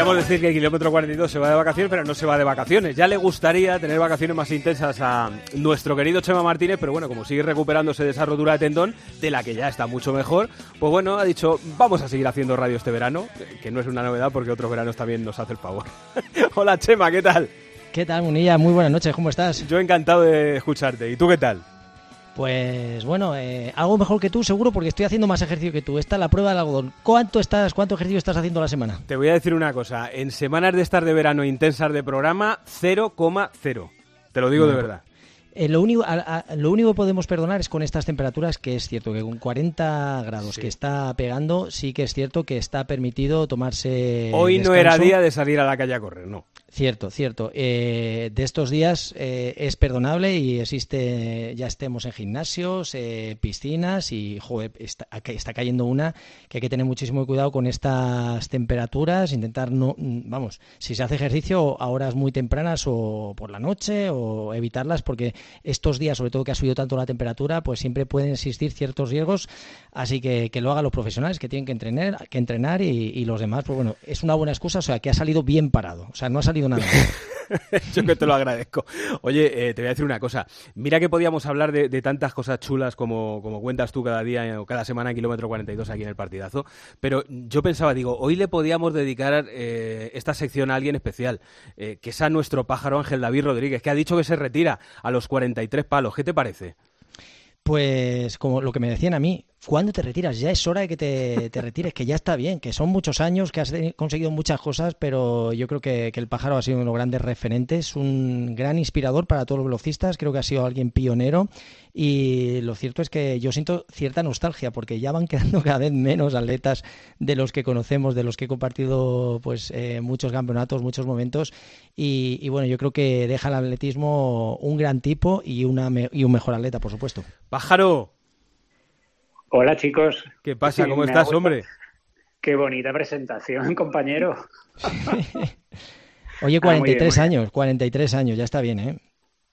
Podríamos decir que el kilómetro 42 se va de vacaciones, pero no se va de vacaciones. Ya le gustaría tener vacaciones más intensas a nuestro querido Chema Martínez, pero bueno, como sigue recuperándose de esa rotura de tendón, de la que ya está mucho mejor, pues bueno, ha dicho, vamos a seguir haciendo radio este verano, que no es una novedad porque otros veranos también nos hace el favor. Hola Chema, ¿qué tal? ¿Qué tal, Munilla? Muy buenas noches, ¿cómo estás? Yo encantado de escucharte. ¿Y tú qué tal? Pues bueno, eh, algo mejor que tú seguro porque estoy haciendo más ejercicio que tú. Esta es la prueba del algodón. ¿Cuánto estás, cuánto ejercicio estás haciendo a la semana? Te voy a decir una cosa. En semanas de estar de verano intensas de programa, 0,0. Te lo digo de verdad. Eh, lo, único, lo único que podemos perdonar es con estas temperaturas, que es cierto que con 40 grados que está pegando, sí que es cierto que está permitido tomarse. Hoy no era día de salir a la calle a correr, no. Cierto, cierto. Eh, de estos días eh, es perdonable y existe, ya estemos en gimnasios, eh, piscinas y joder, está, está, cayendo una que hay que tener muchísimo cuidado con estas temperaturas, intentar no, vamos, si se hace ejercicio a horas muy tempranas o por la noche o evitarlas porque estos días, sobre todo que ha subido tanto la temperatura, pues siempre pueden existir ciertos riesgos, así que que lo hagan los profesionales que tienen que entrenar, que entrenar y los demás, pues bueno, es una buena excusa, o sea, que ha salido bien parado, o sea, no ha salido nada. Yo que te lo agradezco. Oye, eh, te voy a decir una cosa. Mira que podíamos hablar de, tantas cosas chulas como, como, cuentas tú cada día o cada semana en Kilómetro 42 aquí en el partidazo, pero yo pensaba, digo, hoy le podíamos dedicar eh, esta sección a alguien especial, eh, que es a nuestro pájaro Ángel David Rodríguez, que ha dicho que se retira a los 43 palos. ¿Qué te parece? Pues como lo que me decían a mí, ¿cuándo te retiras? Ya es hora de que te, retires, que ya está bien, que son muchos años, que has conseguido muchas cosas, pero yo creo que, el pájaro ha sido uno de los grandes referentes, un gran inspirador para todos los velocistas, creo que ha sido alguien pionero y lo cierto es que yo siento cierta nostalgia porque ya van quedando cada vez menos atletas de los que conocemos, de los que he compartido pues eh, muchos campeonatos, muchos momentos y, bueno, yo creo que deja el atletismo un gran tipo y, una, y un mejor atleta, por supuesto. Pájaro, Hola chicos. ¿Qué pasa? ¿Cómo estás, hombre? Qué bonita presentación, compañero. Oye, 43 ah, años, 43 años, ya está bien, ¿eh?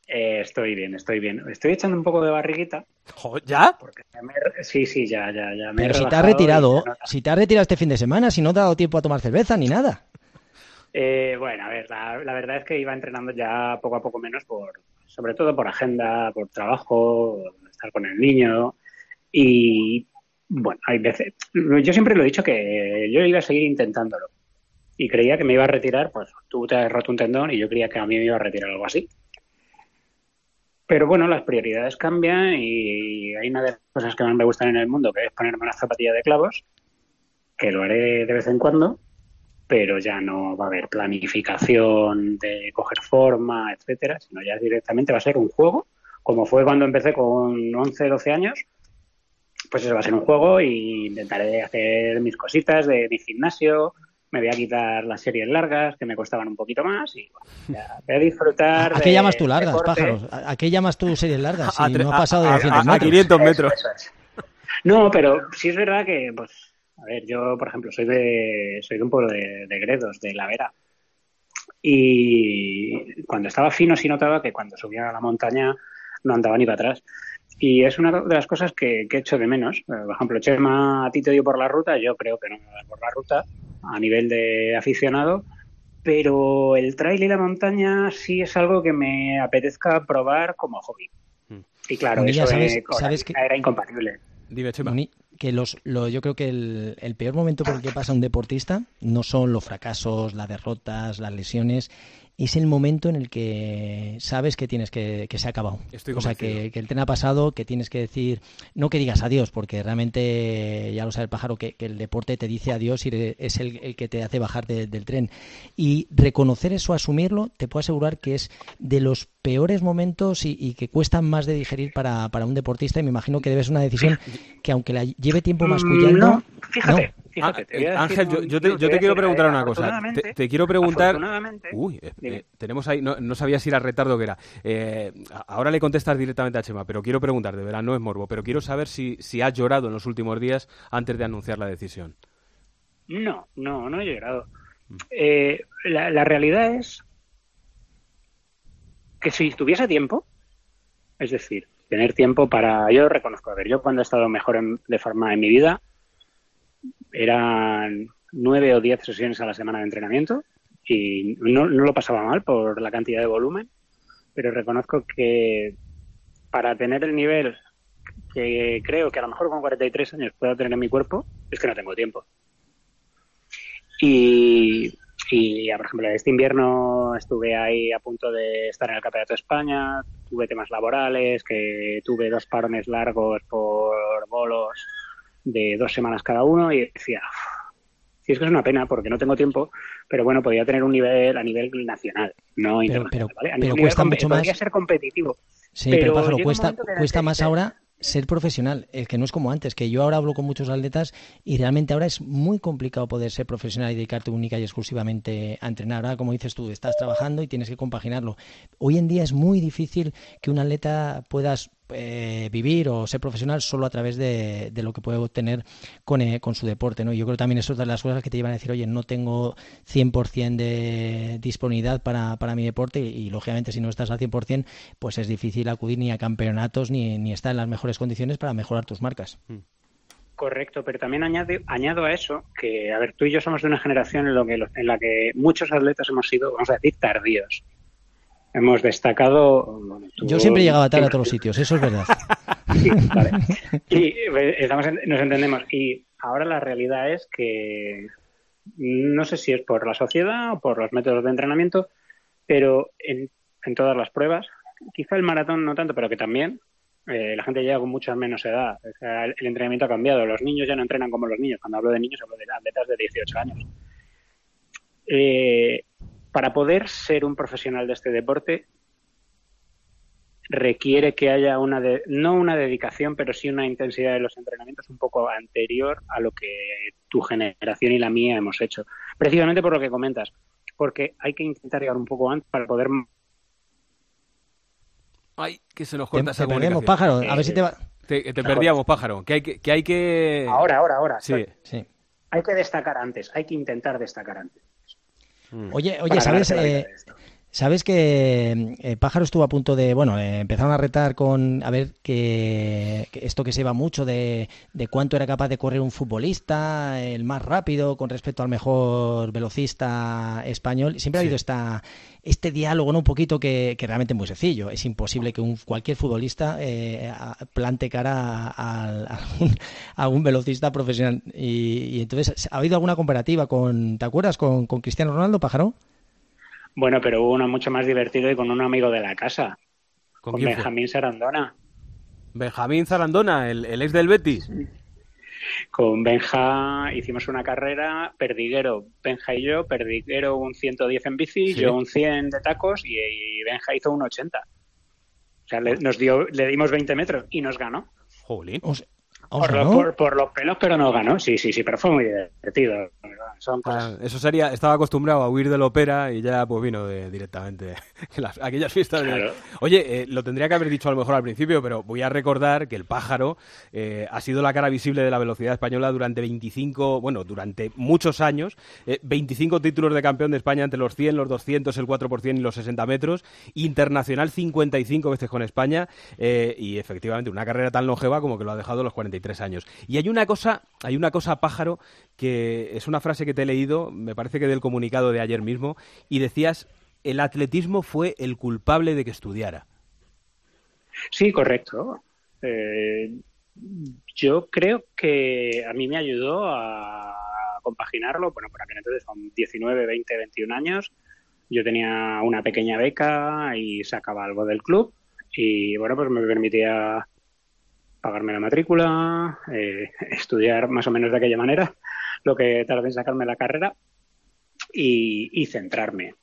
¿eh? Estoy bien, estoy bien. Estoy echando un poco de barriguita. ¿Ya? Sí, sí, ya, ya, ya. Pero si te has retirado, si te has retirado este fin de semana, si no te ha dado tiempo a tomar cerveza ni nada. Eh, bueno, a ver, la, la, verdad es que iba entrenando ya poco a poco menos, por, sobre todo por agenda, por trabajo, estar con el niño. Y bueno, hay veces. Yo siempre lo he dicho que yo iba a seguir intentándolo. Y creía que me iba a retirar, pues tú te has roto un tendón y yo creía que a mí me iba a retirar algo así. Pero bueno, las prioridades cambian y hay una de las cosas que más me gustan en el mundo, que es ponerme una zapatilla de clavos, que lo haré de vez en cuando, pero ya no va a haber planificación de coger forma, etcétera, sino ya directamente va a ser un juego, como fue cuando empecé con 11, 12 años, pues eso va a ser un juego y intentaré hacer mis cositas de mi gimnasio, me voy a quitar las series largas que me costaban un poquito más y voy a disfrutar. ¿A, qué llamas tú largas, pájaros? ¿A, qué llamas tú series largas? Si no ha pasado de 200 metros. A 500 metros. No, pero sí es verdad que, pues, a ver, yo, por ejemplo, soy de, soy de un pueblo de, de Gredos, de La Vera. Y cuando estaba fino sí notaba que cuando subía a la montaña no andaba ni para atrás. Y es una de las cosas que, que echo de menos. Por ejemplo, Chema a ti te dio por la ruta, yo creo que no me va por la ruta a nivel de aficionado, pero el trail y la montaña sí es algo que me apetezca probar como hobby. Hmm. Y claro, eso sabes, que... era incompatible. Dime, Chema. Que los, lo, yo creo que el, el peor momento por el que pasa un deportista no son los fracasos, las derrotas, las lesiones, es el momento en el que sabes que tienes que, que se ha acabado. o sea, que, el tren ha pasado, que tienes que decir, no que digas adiós, porque realmente ya lo sabe el pájaro, que, el deporte te dice adiós y es el, que te hace bajar del tren. Y reconocer eso, asumirlo, te puedo asegurar que es de los peores momentos y, que cuestan más de digerir para, para, un deportista. Y me imagino que debe ser una decisión que, aunque la lleve tiempo mm, mascullando. No, fíjate. Ah, Ángel, yo, te, quiero preguntar una cosa. Te, quiero preguntar. Uy, eh, eh, tenemos ahí. No, sabía si era retardo que era. Eh, ahora le contestas directamente a Chema, pero quiero preguntar, de verdad, no es morbo, pero quiero saber si, si has llorado en los últimos días antes de anunciar la decisión. No, no, no he llorado. Mm. la, realidad es que si tuviese tiempo, es decir, tener tiempo para. Yo reconozco, a ver, yo cuando he estado mejor de forma en mi vida eran nueve o diez sesiones a la semana de entrenamiento y no, no lo pasaba mal por la cantidad de volumen, pero reconozco que para tener el nivel que creo que a lo mejor con 43 años puedo tener en mi cuerpo, es que no tengo tiempo. Y, y, por ejemplo, este invierno estuve ahí a punto de estar en el Campeonato de España, tuve temas laborales, que tuve dos parones largos por bolos de dos semanas cada uno y decía, si es que es una pena porque no tengo tiempo, pero bueno, podría tener un nivel a nivel nacional, no pero, pero, cuesta mucho más. Podría ser competitivo. Sí, pero, cuesta, cuesta más ahora ser profesional, el que no es como antes, que yo ahora hablo con muchos atletas y realmente ahora es muy complicado poder ser profesional y dedicarte única y exclusivamente a entrenar. Ahora, como dices tú, estás trabajando y tienes que compaginarlo. Hoy en día es muy difícil que un atleta puedas eh, vivir o ser profesional solo a través de, lo que puede obtener con, eh, con, su deporte. ¿no? Yo creo que también eso es de las cosas que te llevan a decir, oye, no tengo 100% de disponibilidad para, para mi deporte y, lógicamente si no estás al 100%, pues es difícil acudir ni a campeonatos ni, ni estar en las mejores condiciones para mejorar tus marcas. Hmm. Correcto, pero también añade, añado a eso que, a ver, tú y yo somos de una generación en, lo que, en la que muchos atletas hemos sido, vamos a decir, tardíos hemos destacado. Yo siempre llegaba tarde a todos los sitios, eso es verdad. sí, vale. Y eh, nos entendemos. Y ahora la realidad es que no sé si es por la sociedad o por los métodos de entrenamiento, pero en, todas las pruebas, quizá el maratón no tanto, pero que también eh, la gente llega con mucha menos edad. el, entrenamiento ha cambiado. Los niños ya no entrenan como los niños. Cuando hablo de niños, hablo de atletas de 18 años. Eh, para poder ser un profesional de este deporte requiere que haya una no una dedicación, pero sí una intensidad de los entrenamientos un poco anterior a lo que tu generación y la mía hemos hecho. Precisamente por lo que comentas, porque hay que intentar llegar un poco antes para poder Ay, que se nos corta te, perdemos, pájaro, a ver si te va... Te, perdíamos, pájaro, que hay que, que hay que... Ahora, ahora, ahora. Sí. sí. Hay que destacar antes, hay que intentar destacar antes. Mm. Oye, oye, ¿sabes? Sabes que eh, Pájaro estuvo a punto de, bueno, eh, empezaron a retar con, a ver, que, esto que se va mucho de, cuánto era capaz de correr un futbolista, el más rápido con respecto al mejor velocista español. Siempre ha habido esta, este diálogo, ¿no? Un poquito que, realmente es muy sencillo. Es imposible que un, cualquier futbolista eh, plante cara a, algún, velocista profesional. Y, entonces, ¿ha habido alguna comparativa con, ¿te acuerdas, con, con Cristiano Ronaldo, Pájaro? Bueno, pero hubo uno mucho más divertido y con un amigo de la casa. Con, Benjamín Sarandona. Benjamín Sarandona, el, ex del Betis. Con Benja hicimos una carrera, Perdiguero, Benja y yo, Perdiguero un 110 en bici, yo un 100 de tacos y, Benja hizo un 80. O sea, le, nos dio, le dimos 20 metros y nos ganó. Jolín. Por, los pelos, pero no ganó. Sí, sí, sí, pero fue muy divertido. Ah, eso sería, estaba acostumbrado a huir del ópera y ya pues vino directamente las, aquellas fiestas. Oye, eh, lo tendría que haber dicho a lo mejor al principio, pero voy a recordar que el pájaro eh, ha sido la cara visible de la velocidad española durante 25, bueno, durante muchos años. 25 eh, títulos de campeón de España entre los 100, los 200, el 4% y los 60 metros. Internacional 55 veces con España y efectivamente una carrera tan longeva como que lo ha dejado los 40 años. Y hay una cosa, hay una cosa, pájaro, que es una frase que te he leído, me parece que del comunicado de ayer mismo, y decías, el atletismo fue el culpable de que estudiara. Sí, correcto. Eh, yo creo que a mí me ayudó a compaginarlo, bueno, por aquel entonces son 19, 20, 21 años, yo tenía una pequeña beca y sacaba algo del club y bueno, pues me permitía pagarme la matrícula, eh, estudiar más o menos de aquella manera, lo que tardé en sacarme la carrera y, centrarme.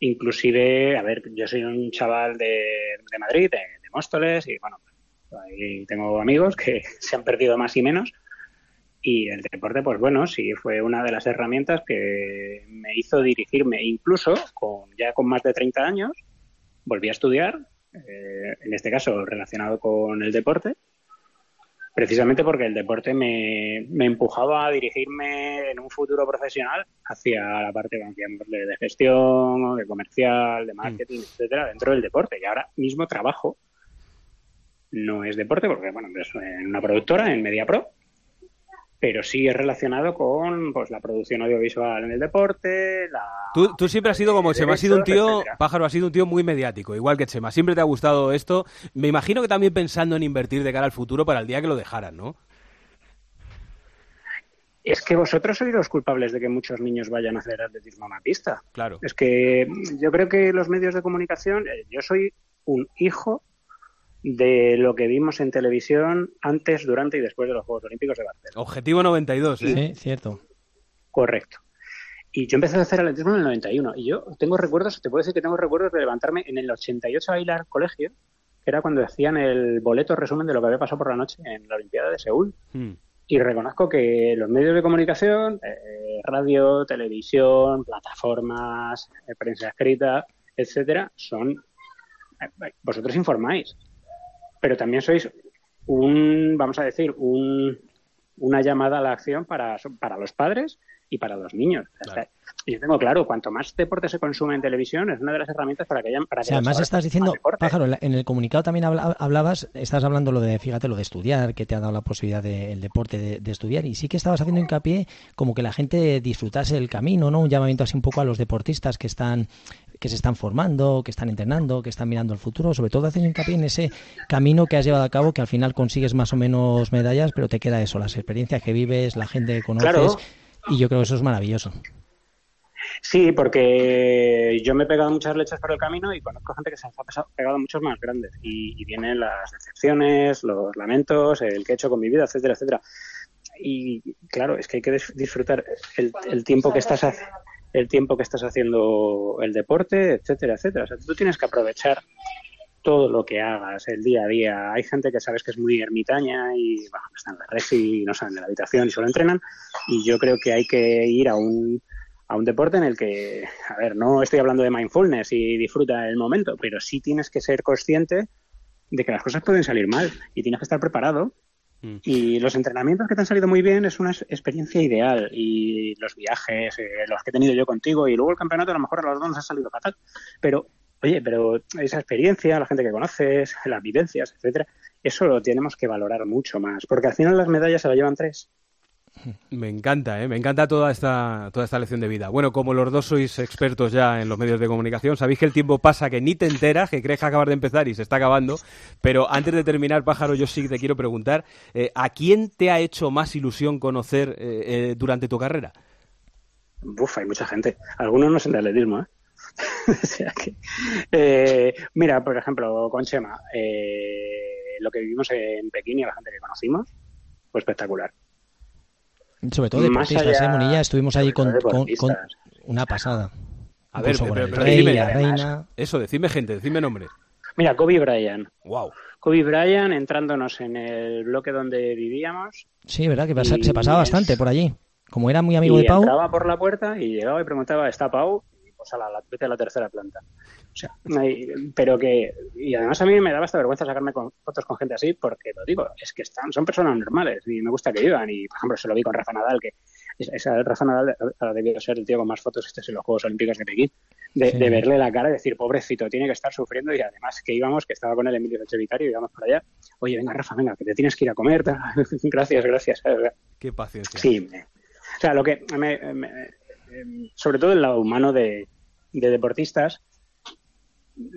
Inclusive, a ver, yo soy un chaval de, Madrid, de, Móstoles, y bueno, ahí tengo amigos que se han perdido más y menos. Y el deporte, pues bueno, sí fue una de las herramientas que me hizo dirigirme. Incluso, con, ya con más de 30 años, volví a estudiar, eh, en este caso relacionado con el deporte, precisamente porque el deporte me, me, empujaba a dirigirme en un futuro profesional hacia la parte de, de gestión, de comercial, de marketing, mm. etcétera, dentro del deporte. Y ahora mismo trabajo, no es deporte, porque bueno, es en una productora, en MediaPro, pero sí es relacionado con pues la producción audiovisual en el deporte, la... Tú, siempre has sido como Chema, has sido un tío, Pájaro, has sido un tío muy mediático, igual que Chema, siempre te ha gustado esto. Me imagino que también pensando en invertir de cara al futuro para el día que lo dejaran, ¿no? Es que vosotros sois los culpables de que muchos niños vayan a hacer atletismo a una pista. Claro. Es que yo creo que los medios de comunicación, eh, yo soy un hijo de lo que vimos en televisión antes, durante y después de los Juegos Olímpicos de Barcelona. Objetivo 92, ¿eh? Sí, cierto. Correcto. Y yo empecé a hacer atletismo en el 91. Y yo tengo recuerdos, te puedo decir que tengo recuerdos de levantarme en el 88 a bailar colegio, que era cuando hacían el boleto resumen de lo que había pasado por la noche en la Olimpiada de Seúl. Hmm. Y reconozco que los medios de comunicación, eh, radio, televisión, plataformas, eh, prensa escrita, etcétera, son. Eh, vosotros informáis pero también sois un, vamos a decir, un, una llamada a la acción para, para los padres y para los niños. Y yo tengo claro, cuanto más deporte se consume en televisión, es una de las herramientas para que hayan. Para además estás diciendo, Pájaro, en el comunicado también hablabas, estás hablando lo de, fíjate, lo de estudiar, que te ha dado la posibilidad del deporte de, estudiar, y sí que estabas haciendo hincapié como que la gente disfrutase el camino, ¿no? Un llamamiento así un poco a los deportistas que están que se están formando, que están entrenando, que están mirando el futuro, sobre todo haciendo hincapié en ese camino que has llevado a cabo, que al final consigues más o menos medallas, pero te queda eso, las experiencias que vives, la gente que conoces, y yo creo que eso es maravilloso. Sí, porque yo me he pegado muchas leches por el camino y conozco gente que se ha pegado muchos más grandes. Y, vienen las decepciones, los lamentos, el que he hecho con mi vida, etcétera, etcétera. Y claro, es que hay que disfrutar el, el tiempo que estás haciendo el tiempo que estás haciendo el deporte, etcétera, etcétera. O sea, tú tienes que aprovechar todo lo que hagas, el día a día. Hay gente que sabes que es muy ermitaña y bueno, están en la red y no salen de la habitación y solo entrenan. Y yo creo que hay que ir a un, a un deporte en el que, a ver, no estoy hablando de mindfulness y disfruta el momento, pero sí tienes que ser consciente de que las cosas pueden salir mal y tienes que estar preparado Mm. Y los entrenamientos que te han salido muy bien es una experiencia ideal. Y los viajes, eh, los que he tenido yo contigo, y luego el campeonato, a lo mejor a los dos nos ha salido fatal. Pero, oye, pero esa experiencia, la gente que conoces, las vivencias, etcétera, eso lo tenemos que valorar mucho más. Porque al final las medallas se las llevan tres. Me encanta, ¿eh? me encanta toda esta, toda esta lección de vida. Bueno, como los dos sois expertos ya en los medios de comunicación, sabéis que el tiempo pasa que ni te enteras, que crees que acabar de empezar y se está acabando. Pero antes de terminar, Pájaro, yo sí te quiero preguntar, eh, ¿a quién te ha hecho más ilusión conocer eh, eh, durante tu carrera? Uf, hay mucha gente. Algunos no son de atletismo, ¿eh? eh, mira, por ejemplo, con Chema, lo que vivimos en Pekín y la gente que conocimos fue espectacular. Sobre todo deportistas, ¿eh, Monilla? Estuvimos allí con, una pasada. A ver, pero, reina. Eso, decidme gente, decidme nombre. Mira, Kobe Bryant. Wow. Kobe Bryant entrándonos en el bloque donde vivíamos. Sí, verdad que se pasaba bastante por allí. Como era muy amigo de Pau. Entraba por la puerta y llegaba y preguntaba, ¿está Pau? Y pues a la, a la tercera planta. O sea, pero que, y además a mí me daba esta vergüenza sacarme con, fotos con gente así, porque lo digo, es que están, son personas normales y me gusta que vivan. Y por ejemplo, se lo vi con Rafa Nadal, que esa Rafa Nadal ha debido ser el tío con más fotos estos en los Juegos Olímpicos de Pekín, de, verle la cara y decir, pobrecito, tiene que estar sufriendo. Y además que íbamos, que estaba con el Emilio Echevitario, y íbamos para allá. Oye, venga, Rafa, venga, que te tienes que ir a comer. gracias, gracias. Qué paciencia. Sí, o sea, lo que, sobre todo el lado humano de, de deportistas,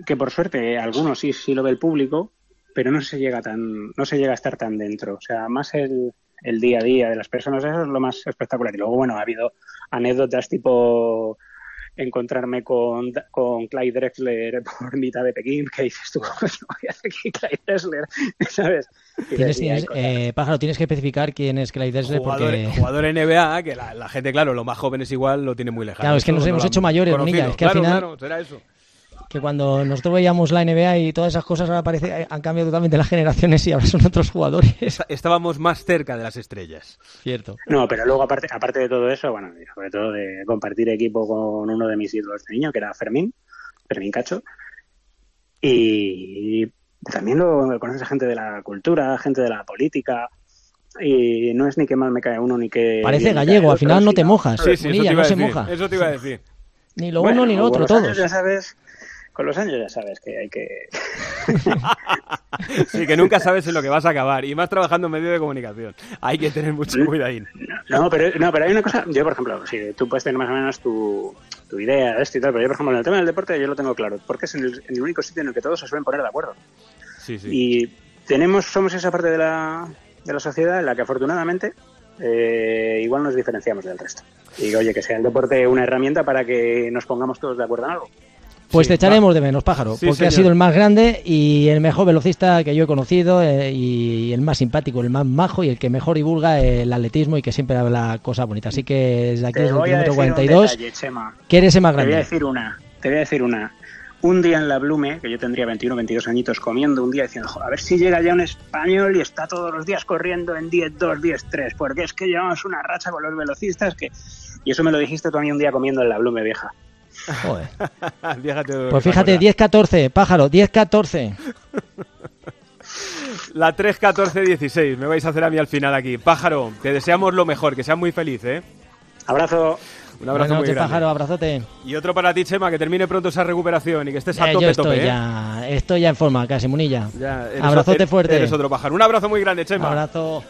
que por suerte algunos sí, sí lo ve el público, pero no se llega tan, no se llega a estar tan dentro. O sea, más el, el día a día de las personas, eso es lo más espectacular. Y luego, bueno, ha habido anécdotas tipo encontrarme con, con Clyde Drexler por mitad de Pekín, que dices tú, pues no voy a aquí Clyde Drexler, ¿sabes? Tienes, eh, Pájaro, tienes que especificar quién es Clyde Drexler jugador, porque... Jugador NBA, que la, gente, claro, los más jóvenes igual lo tiene muy lejano. Claro, es que nos hemos hecho mayores, Es que al final... Claro, será eso que cuando nosotros veíamos la NBA y todas esas cosas ahora parece han cambiado totalmente las generaciones y ahora son otros jugadores. Estábamos más cerca de las estrellas. Cierto. No, pero luego aparte, aparte de todo eso, bueno, sobre todo de compartir equipo con uno de mis ídolos de niño, que era Fermín, Fermín Cacho, y también lo conoces a gente de la cultura, gente de la política, y no es ni que mal me cae uno ni que... Parece gallego, al final no te mojas. Sí, sí, eso te iba no se moja. Eso te iba a decir. Ni lo uno ni lo otro, todos. Ya sabes, con los años ya sabes que hay que... sí, que nunca sabes en lo que vas a acabar. Y más trabajando en medio de comunicación. Hay que tener mucho cuidado ahí. No, pero, no, pero hay una cosa... Yo, por ejemplo, si tú puedes tener más o menos tu, tu idea de esto y tal, pero yo, por ejemplo, en el tema del deporte yo lo tengo claro. Porque es en el, único sitio en el que todos se suelen poner de acuerdo. Sí, sí. Y tenemos, somos esa parte de la, de la sociedad en la que afortunadamente eh, igual nos diferenciamos del resto. Y oye, que sea el deporte una herramienta para que nos pongamos todos de acuerdo en algo. Pues te echaremos de menos, pájaro, porque ha sido el más grande y el mejor velocista que yo he conocido eh, y el más simpático, el más majo y el que mejor divulga el atletismo y que siempre habla cosas bonitas. Así que desde aquí, desde el kilómetro 42, ¿qué eres el más grande? Te voy a decir una, te voy a decir una. Un día en la Blume, que yo tendría 21 22 añitos comiendo, un día diciendo, a ver si llega ya un español y está todos los días corriendo en 10-2, 10-3, porque es que llevamos una racha con los velocistas que... Y eso me lo dijiste tú a mí un día comiendo en la Blume, vieja. pues fíjate, 10-14, pájaro, 10-14. La 3-14-16, me vais a hacer a mí al final aquí. Pájaro, te deseamos lo mejor, que seas muy feliz, ¿eh? Abrazo. Un abrazo muy grande. pájaro, abrazote. Y otro para ti, Chema, que termine pronto esa recuperación y que estés a tope, estoy tope, ¿eh? ya, Estoy ya en forma, casi, Munilla. abrazote fuerte. Eres otro pájaro. Un abrazo muy grande, Chema. Un abrazo.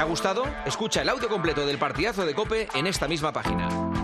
Ha gustado? Escucha el audio completo del partidazo de Cope en esta misma página.